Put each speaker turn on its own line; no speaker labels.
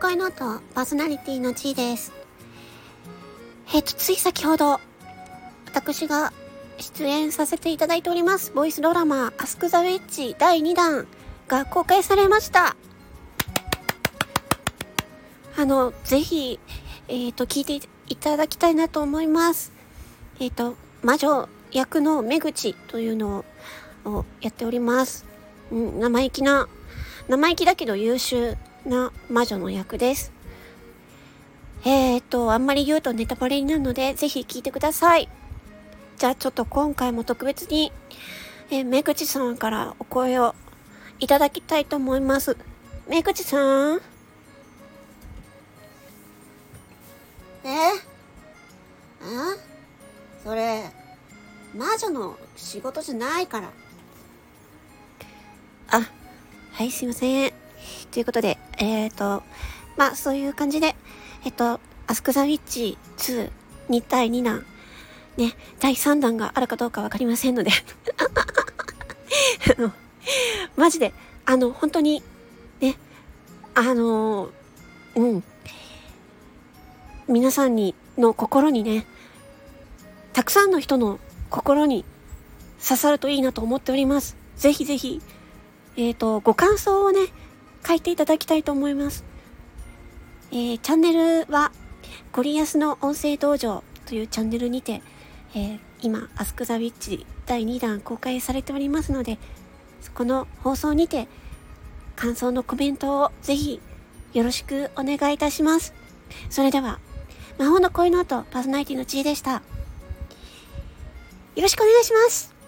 声の音、パーソナリティのちーです。えっ、と、つい先ほど、私が出演させていただいております、ボイスドラマ、アスクザウィッチ第2弾が公開されました。あの、ぜひ、えっ、ー、と、聞いていただきたいなと思います。えっ、ー、と、魔女役の目口というのをやっております。うん、生意気な、生意気だけど優秀な魔女の役です。えーと、あんまり言うとネタバレになるので、ぜひ聞いてください。じゃあちょっと今回も特別に、えー、めぐちさんからお声をいただきたいと思います。めぐちさん
え？えそれ、魔女の仕事じゃないから。
あ、はい、すいません。ということで、えっ、ー、と、まあ、そういう感じで、えっと、アスクザウィッチ2、2対2弾、ね、第3弾があるかどうかわかりませんので あの、マジで、あの、本当に、ね、あの、うん、皆さんに、の心にね、たくさんの人の心に刺さるといいなと思っております。ぜひぜひ、えっ、ー、と、ご感想をね、書いていただきたいと思います。えー、チャンネルは、ゴリアスの音声道場というチャンネルにて、えー、今、アスクザウィッチ第2弾公開されておりますので、この放送にて、感想のコメントをぜひよろしくお願いいたします。それでは、魔法の恋の後、パーソナリティのちーでした。よろしくお願いします。